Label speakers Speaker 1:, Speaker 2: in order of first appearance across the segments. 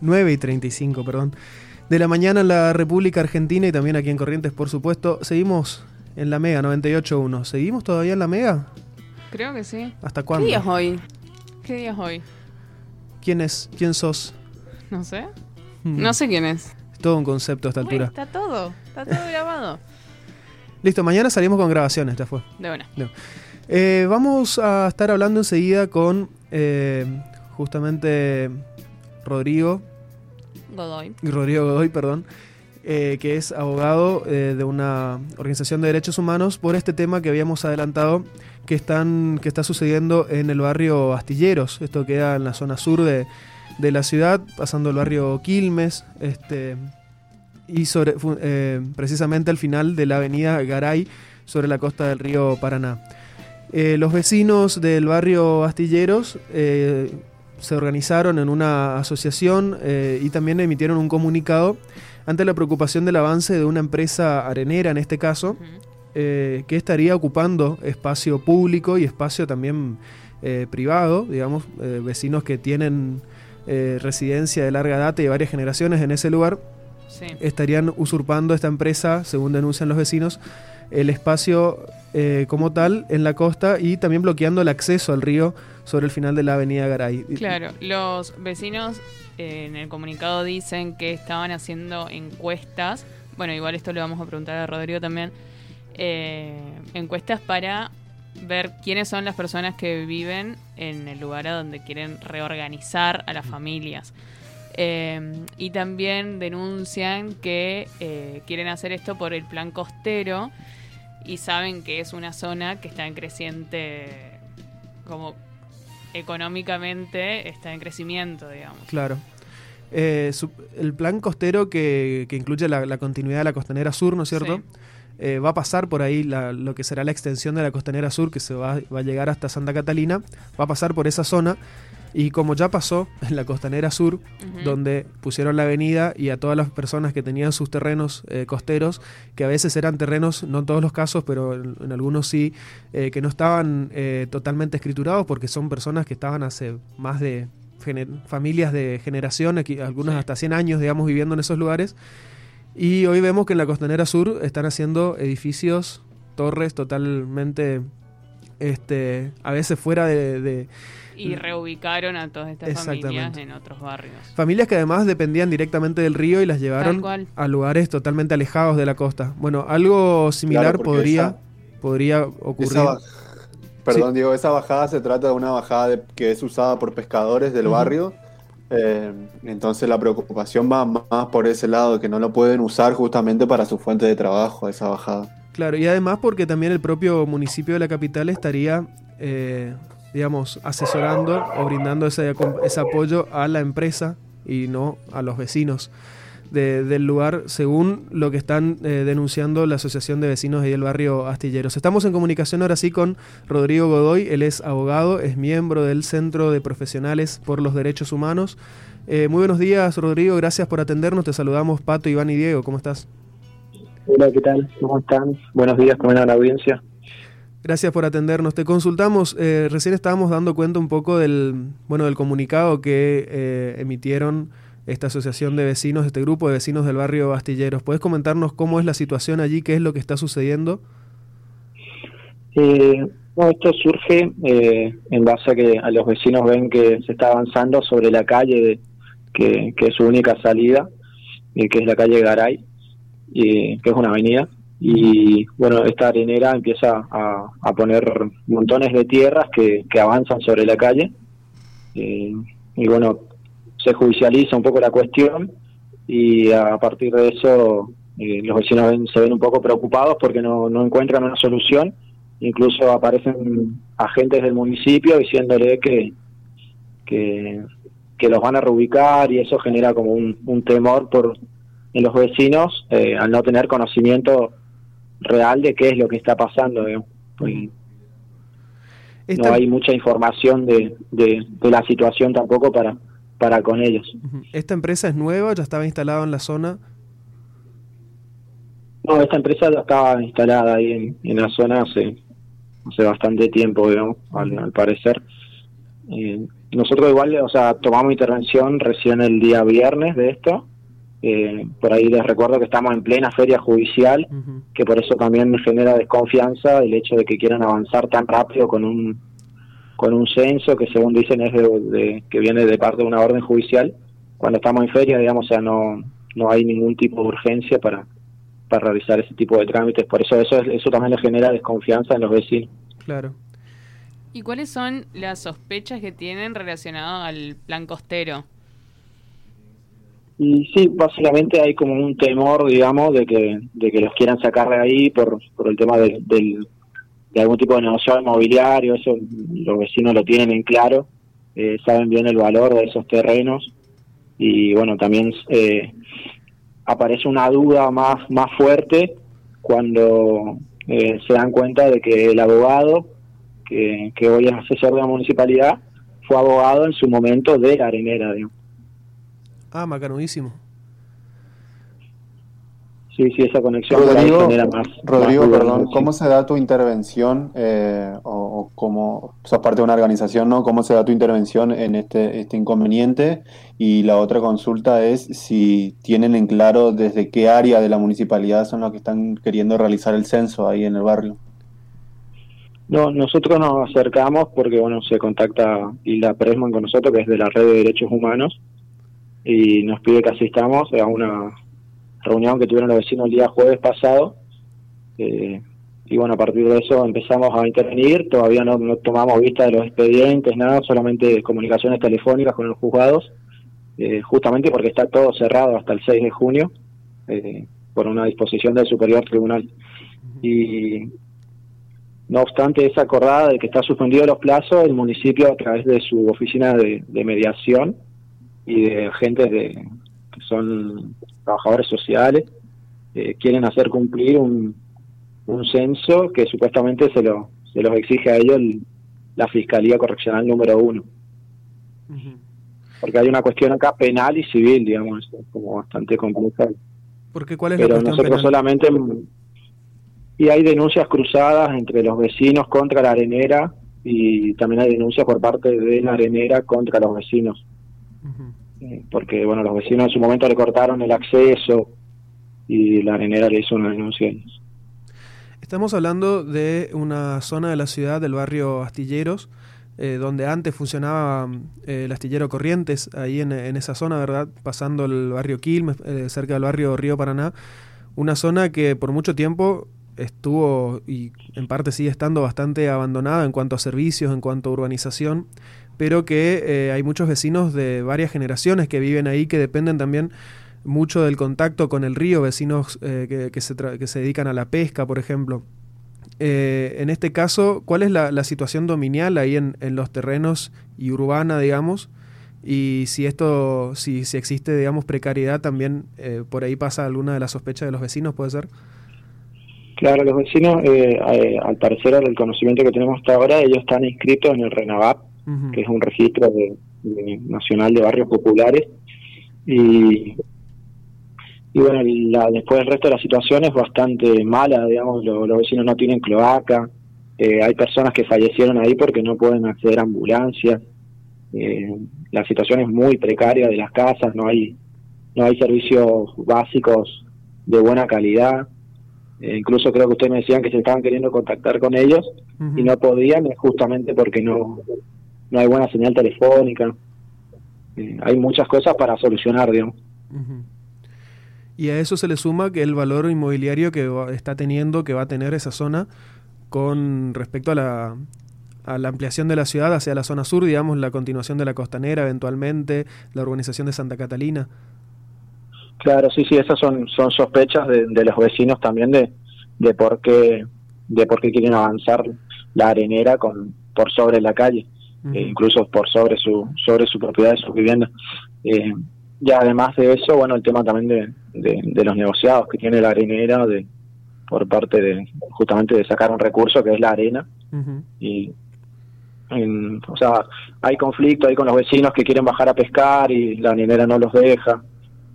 Speaker 1: 9 y 35, perdón. De la mañana en la República Argentina y también aquí en Corrientes, por supuesto. Seguimos en la Mega 98.1. ¿Seguimos todavía en la Mega?
Speaker 2: Creo que sí.
Speaker 1: ¿Hasta cuándo?
Speaker 2: ¿Qué día es hoy? ¿Qué día es hoy?
Speaker 1: ¿Quién es? ¿Quién sos?
Speaker 2: No sé.
Speaker 1: Mm.
Speaker 2: No sé quién es.
Speaker 1: Es todo un concepto a esta
Speaker 2: Uy,
Speaker 1: altura.
Speaker 2: está todo. Está todo grabado.
Speaker 1: Listo, mañana salimos con grabaciones, ya fue.
Speaker 2: De una.
Speaker 1: Eh, vamos a estar hablando enseguida con eh, justamente Rodrigo,
Speaker 2: Godoy.
Speaker 1: Rodrigo Godoy, perdón, eh, que es abogado eh, de una organización de derechos humanos por este tema que habíamos adelantado que, están, que está sucediendo en el barrio Astilleros. Esto queda en la zona sur de, de la ciudad, pasando el barrio Quilmes, este, y sobre, eh, precisamente al final de la avenida Garay, sobre la costa del río Paraná. Eh, los vecinos del barrio Astilleros eh, se organizaron en una asociación eh, y también emitieron un comunicado ante la preocupación del avance de una empresa arenera, en este caso, eh, que estaría ocupando espacio público y espacio también eh, privado, digamos, vecinos que tienen residencia de larga data y varias generaciones en ese lugar,
Speaker 2: Sí.
Speaker 1: estarían usurpando esta empresa, según denuncian los vecinos, el espacio eh, como tal en la costa y también bloqueando el acceso al río sobre el final de la avenida Garay.
Speaker 2: Claro, los vecinos eh, en el comunicado dicen que estaban haciendo encuestas. Bueno, igual esto le vamos a preguntar a Rodrigo también. eh, encuestas para ver quiénes son las personas que viven en el lugar a donde quieren reorganizar a las familias. Eh, y también denuncian que eh, quieren hacer esto por el plan costero y saben que es una zona que está en creciente, como económicamente está en crecimiento, digamos.
Speaker 1: Claro. Eh, su- el plan costero que, que incluye la, la continuidad de la costanera sur, ¿no es cierto?
Speaker 2: Sí.
Speaker 1: Eh, va a pasar por ahí la- lo que será la extensión de la costanera sur, que se va, va a llegar hasta Santa Catalina, va a pasar por esa zona. Y como ya pasó en la costanera sur, donde pusieron la avenida y a todas las personas que tenían sus terrenos eh, costeros, que a veces eran terrenos, no en todos los casos, pero en, en algunos sí, eh, que no estaban eh, totalmente escriturados porque son personas que estaban hace más de familias de generación, aquí, algunas
Speaker 2: Sí.
Speaker 1: hasta 100 años, digamos, viviendo en esos lugares. Y hoy vemos que en la costanera sur están haciendo edificios, torres totalmente, este, a veces fuera de- de,
Speaker 2: Y reubicaron a todas estas familias en otros barrios.
Speaker 1: Familias que además dependían directamente del río y las llevaron a lugares totalmente alejados de la costa. Bueno, algo similar
Speaker 3: Claro,
Speaker 1: podría,
Speaker 3: esa-
Speaker 1: podría ocurrir.
Speaker 3: Esa Perdón, Diego, esa bajada se trata de una bajada de- que es usada por pescadores del barrio. eh, entonces la preocupación va más por ese lado, que no lo pueden usar justamente para su fuente de trabajo, esa bajada.
Speaker 1: Claro, y además porque también el propio municipio de la capital estaría, eh, digamos, asesorando o brindando ese, ese apoyo a la empresa y no a los vecinos de- del lugar, según lo que están eh, denunciando la Asociación de Vecinos y el barrio Astilleros. Estamos en comunicación ahora sí con Rodrigo Godoy, él es abogado, es miembro del Centro de Profesionales por los Derechos Humanos. Eh, muy buenos días, Rodrigo, gracias por atendernos, te saludamos Pato, Iván y Diego, ¿cómo estás?
Speaker 4: Hola, ¿qué tal? ¿Cómo están? Buenos días, ¿cómo anda la audiencia?
Speaker 1: Gracias por atendernos. Te consultamos, eh, recién estábamos dando cuenta un poco del, bueno, del comunicado que eh, emitieron esta asociación de vecinos, este grupo de vecinos del barrio Bastilleros. ¿Puedes comentarnos cómo es la situación allí, qué es lo que está sucediendo?
Speaker 4: Eh, esto surge eh, en base a que a los vecinos ven que se está avanzando sobre la calle, de- que, que es su única salida, eh, que es la calle Garay, y, que es una avenida. Y bueno, esta arenera empieza a, a poner montones de tierras que, que avanzan sobre la calle. Eh, y bueno, se judicializa un poco la cuestión y a partir de eso eh, los vecinos ven- se ven un poco preocupados porque no, no encuentran una solución. Incluso aparecen agentes del municipio diciéndole que, que, los van a reubicar y eso genera como un, un temor por en los vecinos eh, al no tener conocimiento real de qué es lo que está pasando.
Speaker 1: Esta,
Speaker 4: no hay mucha información de, de, de la situación tampoco para, para con ellos.
Speaker 1: ¿Esta empresa es nueva? ¿Ya estaba instalada en la zona?
Speaker 4: No, esta empresa ya estaba instalada ahí en, en la zona hace, hace bastante tiempo, digamos, al, al parecer. Eh, nosotros igual, o sea, tomamos intervención recién el día viernes de esto. Eh, por ahí les recuerdo que estamos en plena feria judicial, que por eso también me genera desconfianza el hecho de que quieran avanzar tan rápido con un con un censo que según dicen es de, que viene de parte de una orden judicial. Cuando estamos en feria, digamos, o sea, no, no hay ningún tipo de urgencia para, para realizar ese tipo de trámites. Por eso eso, eso también le genera desconfianza en los vecinos.
Speaker 1: Claro.
Speaker 2: ¿Y cuáles son las sospechas que tienen relacionado al plan costero?
Speaker 4: Y sí, básicamente hay como un temor, digamos, de que, de que los quieran sacar de ahí por, por el tema de, del, de algún tipo de negocio inmobiliario, eso los vecinos lo tienen en claro, eh, saben bien el valor de esos terrenos y bueno, también eh, aparece una duda más, más fuerte cuando eh, se dan cuenta de que el abogado que, que hoy es asesor de la municipalidad fue abogado en su momento de la arenera.
Speaker 1: Ah, macanudísimo.
Speaker 4: Sí, sí, esa conexión
Speaker 3: Rodrigo, genera más. Rodrigo, perdón, ¿cómo se da tu intervención eh, o, cómo sos parte de una organización, ¿no? ¿Cómo se da tu intervención en este, este inconveniente? Y la otra consulta es si tienen en claro desde qué área de la municipalidad son los que están queriendo realizar el censo ahí en el barrio.
Speaker 4: No, nosotros nos acercamos porque, bueno, se contacta Hilda Presman con nosotros, que es de la Red de Derechos Humanos, y nos pide que asistamos a una reunión que tuvieron los vecinos el día jueves pasado. Eh, y bueno, a partir de eso empezamos a intervenir, todavía no, tomamos vista de los expedientes, nada, solamente comunicaciones telefónicas con los juzgados, eh, justamente porque está todo cerrado hasta el 6 de junio eh, por una disposición del Superior Tribunal. Y no obstante esa acordada de que está suspendido los plazos, el municipio a través de su oficina de mediación y de agentes de, que son trabajadores sociales, eh, quieren hacer cumplir un, un censo que supuestamente se, lo, se los exige a ellos la Fiscalía Correccional número uno. Porque hay una cuestión acá penal y civil, digamos, como bastante complicada.
Speaker 1: Porque ¿cuál es
Speaker 4: Pero
Speaker 1: la cuestión
Speaker 4: nosotros solamente... Y hay denuncias cruzadas entre los vecinos contra la arenera y también hay denuncias por parte de la arenera contra los vecinos. Eh, porque bueno, los vecinos en su momento le cortaron el acceso y la arenera le hizo una denuncia.
Speaker 1: Estamos hablando de una zona de la ciudad, del barrio Astilleros, eh, donde antes funcionaba eh, el astillero Corrientes, ahí en, esa zona, ¿verdad? Pasando el barrio Quilmes, cerca del barrio Río Paraná. Una zona que por mucho tiempo estuvo y en parte sigue estando bastante abandonada en cuanto a servicios, en cuanto a urbanización pero que eh, hay muchos vecinos de varias generaciones que viven ahí, que dependen también mucho del contacto con el río, vecinos eh, que, se que, se dedican a la pesca, por ejemplo. Eh, en este caso, ¿cuál es la, situación dominial ahí en, los terrenos y urbana, digamos? Y si esto, si, si existe, digamos, precariedad, también por ahí pasa alguna de las sospechas de los vecinos, ¿puede ser?
Speaker 4: Claro, los vecinos, al parecer, el conocimiento que tenemos hasta ahora, ellos están inscritos en el RENAVAP, que es un registro de, nacional de barrios populares. Y, y bueno, la, después el resto de la situación es bastante mala, digamos, los vecinos no tienen cloaca, eh, hay personas que fallecieron ahí porque no pueden acceder a ambulancias, eh, la situación es muy precaria de las casas, no hay, no hay servicios básicos de buena calidad. Eh, incluso creo que ustedes me decían que se estaban queriendo contactar con ellos y no podían justamente porque no, no hay buena señal telefónica. Eh, hay muchas cosas para solucionar, digamos.
Speaker 1: Y a eso se le suma que el valor inmobiliario que está teniendo, que va a tener esa zona con respecto a la, a la ampliación de la ciudad hacia la zona sur, digamos, la continuación de la costanera eventualmente, la urbanización de Santa Catalina.
Speaker 4: Claro, sí, sí, esas son, son sospechas de, de los vecinos también de, de por qué de por qué quieren avanzar la arenera con por sobre la calle. Eh, incluso por sobre su sobre su propiedad de su vivienda. Eh, y además de eso, bueno, el tema también de, de, los negociados que tiene la arenera de por parte de justamente de sacar un recurso que es la arena. Y o sea hay conflicto ahí con los vecinos que quieren bajar a pescar y la arenera no los deja.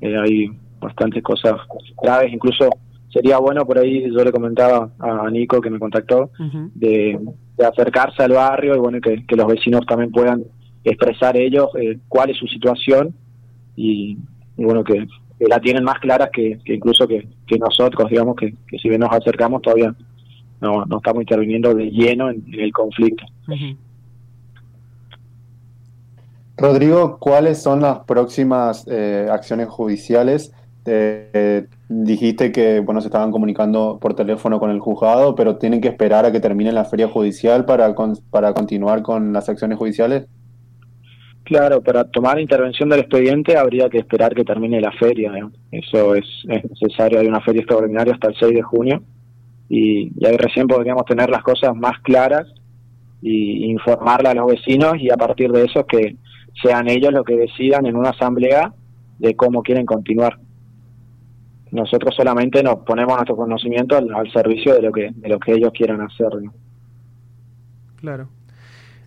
Speaker 4: Eh, hay bastantes cosas graves. Incluso sería bueno por ahí yo le comentaba a Nico que me contactó de, acercarse al barrio y bueno que, los vecinos también puedan expresar ellos eh, cuál es su situación y, bueno, que, la tienen más clara que, incluso que, nosotros, digamos, que, si bien nos acercamos todavía no, no estamos interviniendo de lleno en, el conflicto.
Speaker 3: Rodrigo, ¿cuáles son las próximas eh, acciones judiciales? Dijiste que bueno se estaban comunicando por teléfono con el juzgado, pero tienen que esperar a que termine la feria judicial para, para continuar con las acciones judiciales.
Speaker 4: Claro, para tomar intervención del expediente habría que esperar que termine la feria. Eso es, necesario. Hay una feria extraordinaria hasta el 6 de junio y, y ahí recién podríamos tener las cosas más claras y informarle a los vecinos y a partir de eso que sean ellos los que decidan en una asamblea de cómo quieren continuar. Nosotros solamente nos ponemos nuestro conocimiento al, servicio de lo que de lo que ellos quieran hacer.
Speaker 1: Claro.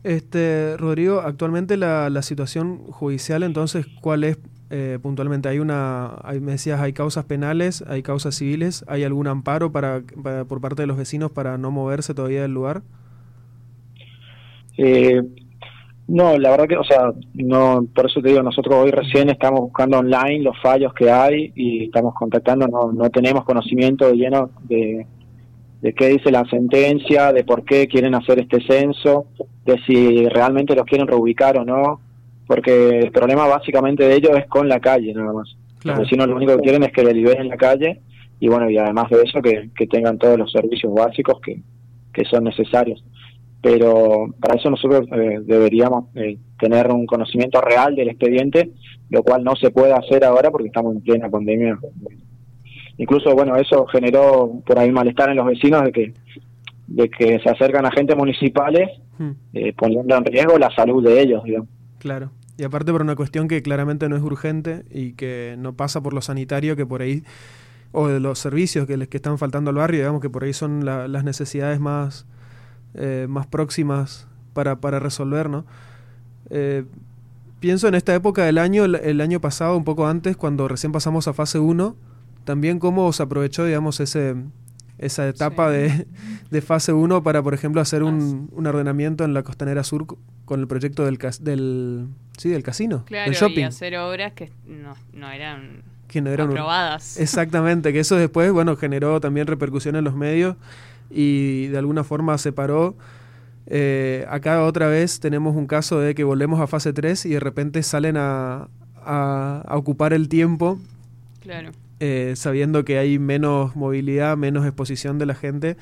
Speaker 1: Este, Rodrigo, actualmente la, la situación judicial, entonces, ¿cuál es eh, puntualmente? ¿Hay una, hay, me decías, hay causas penales, hay causas civiles, hay algún amparo para, por parte de los vecinos para no moverse todavía del lugar?
Speaker 4: Eh, no, la verdad que, o sea, no, por eso te digo, nosotros hoy recién estamos buscando online los fallos que hay y estamos contactando, no, no tenemos conocimiento de lleno de, de qué dice la sentencia, de por qué quieren hacer este censo, de si realmente los quieren reubicar o no, porque el problema básicamente de ellos es con la calle nada más. Los vecinos lo único que quieren es que le liberen la calle y bueno, y además de eso que, que tengan todos los servicios básicos que, que son necesarios pero para eso nosotros eh, deberíamos eh, tener un conocimiento real del expediente, lo cual no se puede hacer ahora porque estamos en plena pandemia. Incluso, bueno, eso generó por ahí malestar en los vecinos de que de que se acercan agentes municipales hmm. eh, poniendo en riesgo la salud de ellos, digamos.
Speaker 1: Claro. Y aparte por una cuestión que claramente no es urgente y que no pasa por lo sanitario, que por ahí, o de los servicios que les que están faltando al barrio, digamos que por ahí son las necesidades más, eh, más próximas para, para resolver, ¿no? Eh, pienso en esta época del año, el, año pasado, un poco antes, cuando recién pasamos a fase 1, también cómo se aprovechó, digamos, ese, esa etapa de, de, fase 1 para, por ejemplo, hacer un, un, ordenamiento en la costanera sur con el proyecto del, del, sí, del casino,
Speaker 2: claro,
Speaker 1: shopping.
Speaker 2: y hacer obras que no, no eran
Speaker 1: que no eran
Speaker 2: aprobadas.
Speaker 1: Exactamente, que eso después, bueno, generó también repercusión en los medios y de alguna forma se paró. Eh, acá otra vez tenemos un caso de que volvemos a fase 3 y de repente salen a, a, ocupar el tiempo.
Speaker 2: Claro.
Speaker 1: Eh, sabiendo que hay menos movilidad, menos exposición de la gente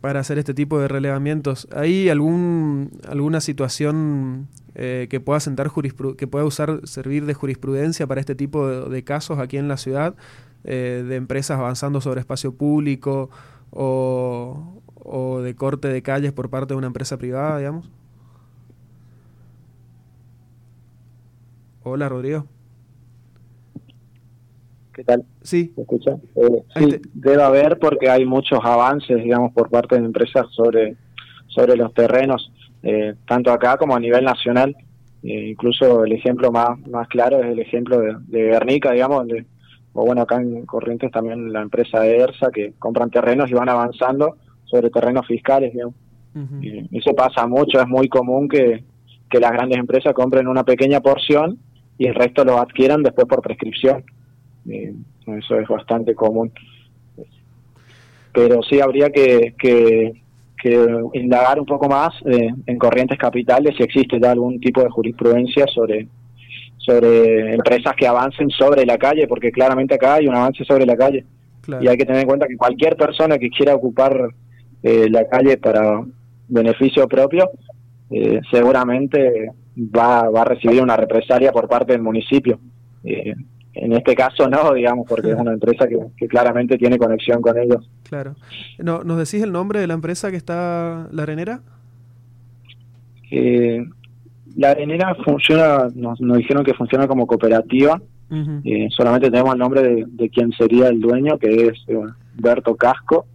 Speaker 1: para hacer este tipo de relevamientos. ¿Hay algún, alguna situación eh, que pueda sentar que pueda usar servir de jurisprudencia para este tipo de, casos aquí en la ciudad, de empresas avanzando sobre espacio público o, de corte de calles por parte de una empresa privada, digamos? Hola, Rodrigo.
Speaker 4: ¿Qué tal?
Speaker 1: Sí.
Speaker 4: ¿Me escucha? Eh, sí, debe haber porque hay muchos avances, digamos, por parte de empresas sobre, sobre los terrenos, eh, tanto acá como a nivel nacional. Eh, incluso el ejemplo más, más claro es el ejemplo de, de Guernica, digamos, donde o bueno, acá en Corrientes también la empresa ERSA, que compran terrenos y van avanzando sobre terrenos fiscales, digamos. y eso pasa mucho, es muy común que, las grandes empresas compren una pequeña porción y el resto lo adquieran después por prescripción. eso es bastante común. Pero sí habría que, que, indagar un poco más eh, en corrientes capitales si existe ya algún tipo de jurisprudencia sobre sobre empresas que avancen sobre la calle, porque claramente acá hay un avance sobre la calle. Y hay que tener en cuenta que cualquier persona que quiera ocupar eh, la calle para beneficio propio, eh, seguramente va, va a recibir una represalia por parte del municipio. Eh, en este caso no, digamos, porque es una empresa que, claramente tiene conexión con ellos.
Speaker 1: Claro. No, ¿Nos decís el nombre de la empresa que está, la arenera?
Speaker 4: La arenera funciona, nos, dijeron que funciona como cooperativa. Eh, solamente tenemos el nombre de, de, quien sería el dueño, que es eh, Berto Casco.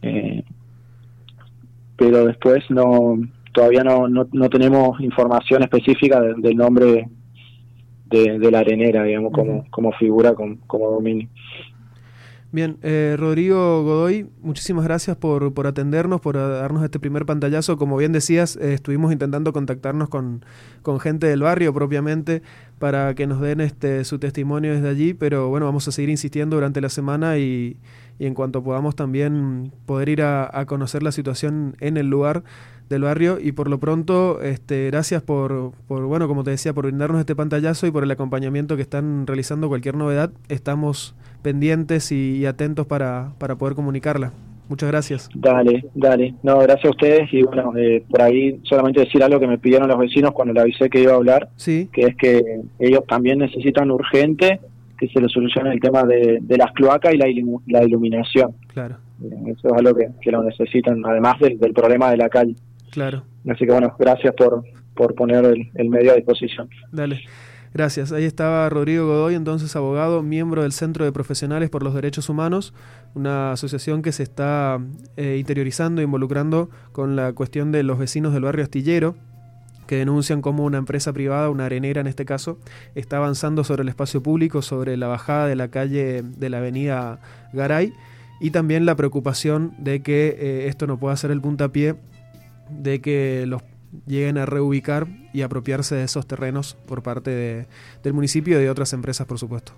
Speaker 4: Eh, pero después no todavía no, no, tenemos información específica del nombre de, la arenera, digamos, como, como figura, como, como dominio.
Speaker 1: Bien, eh, Rodrigo Godoy, muchísimas gracias por, por, atendernos, por darnos este primer pantallazo. Como bien decías, eh, estuvimos intentando contactarnos con, con, gente del barrio propiamente para que nos den este, su testimonio desde allí, pero bueno, vamos a seguir insistiendo durante la semana y, y en cuanto podamos también poder ir a, a, conocer la situación en el lugar del barrio y por lo pronto este, gracias por, por, bueno, como te decía, por brindarnos este pantallazo y por el acompañamiento que están realizando cualquier novedad. Estamos pendientes y, y atentos para, para poder comunicarla. Muchas gracias.
Speaker 4: Dale, dale. No, gracias a ustedes y bueno, eh, por ahí solamente decir algo que me pidieron los vecinos cuando le avisé que iba a hablar,
Speaker 1: sí.
Speaker 4: que es que ellos también necesitan urgente que se les solucione el tema de, de las cloacas y la, ilu la, iluminación.
Speaker 1: Claro.
Speaker 4: Eso es algo que, que lo necesitan, además del, del, problema de la calle.
Speaker 1: Claro.
Speaker 4: Así que bueno, gracias por, por poner el, el medio a disposición.
Speaker 1: Dale. Gracias. Ahí estaba Rodrigo Godoy, entonces abogado, miembro del Centro de Profesionales por los Derechos Humanos, una asociación que se está eh, interiorizando e involucrando con la cuestión de los vecinos del barrio Astillero, que denuncian cómo una empresa privada, una arenera en este caso, está avanzando sobre el espacio público, sobre la bajada de la calle de la avenida Garay, y también la preocupación de que eh, esto no pueda ser el puntapié de que los lleguen a reubicar y apropiarse de esos terrenos por parte de, del municipio y de otras empresas, por supuesto.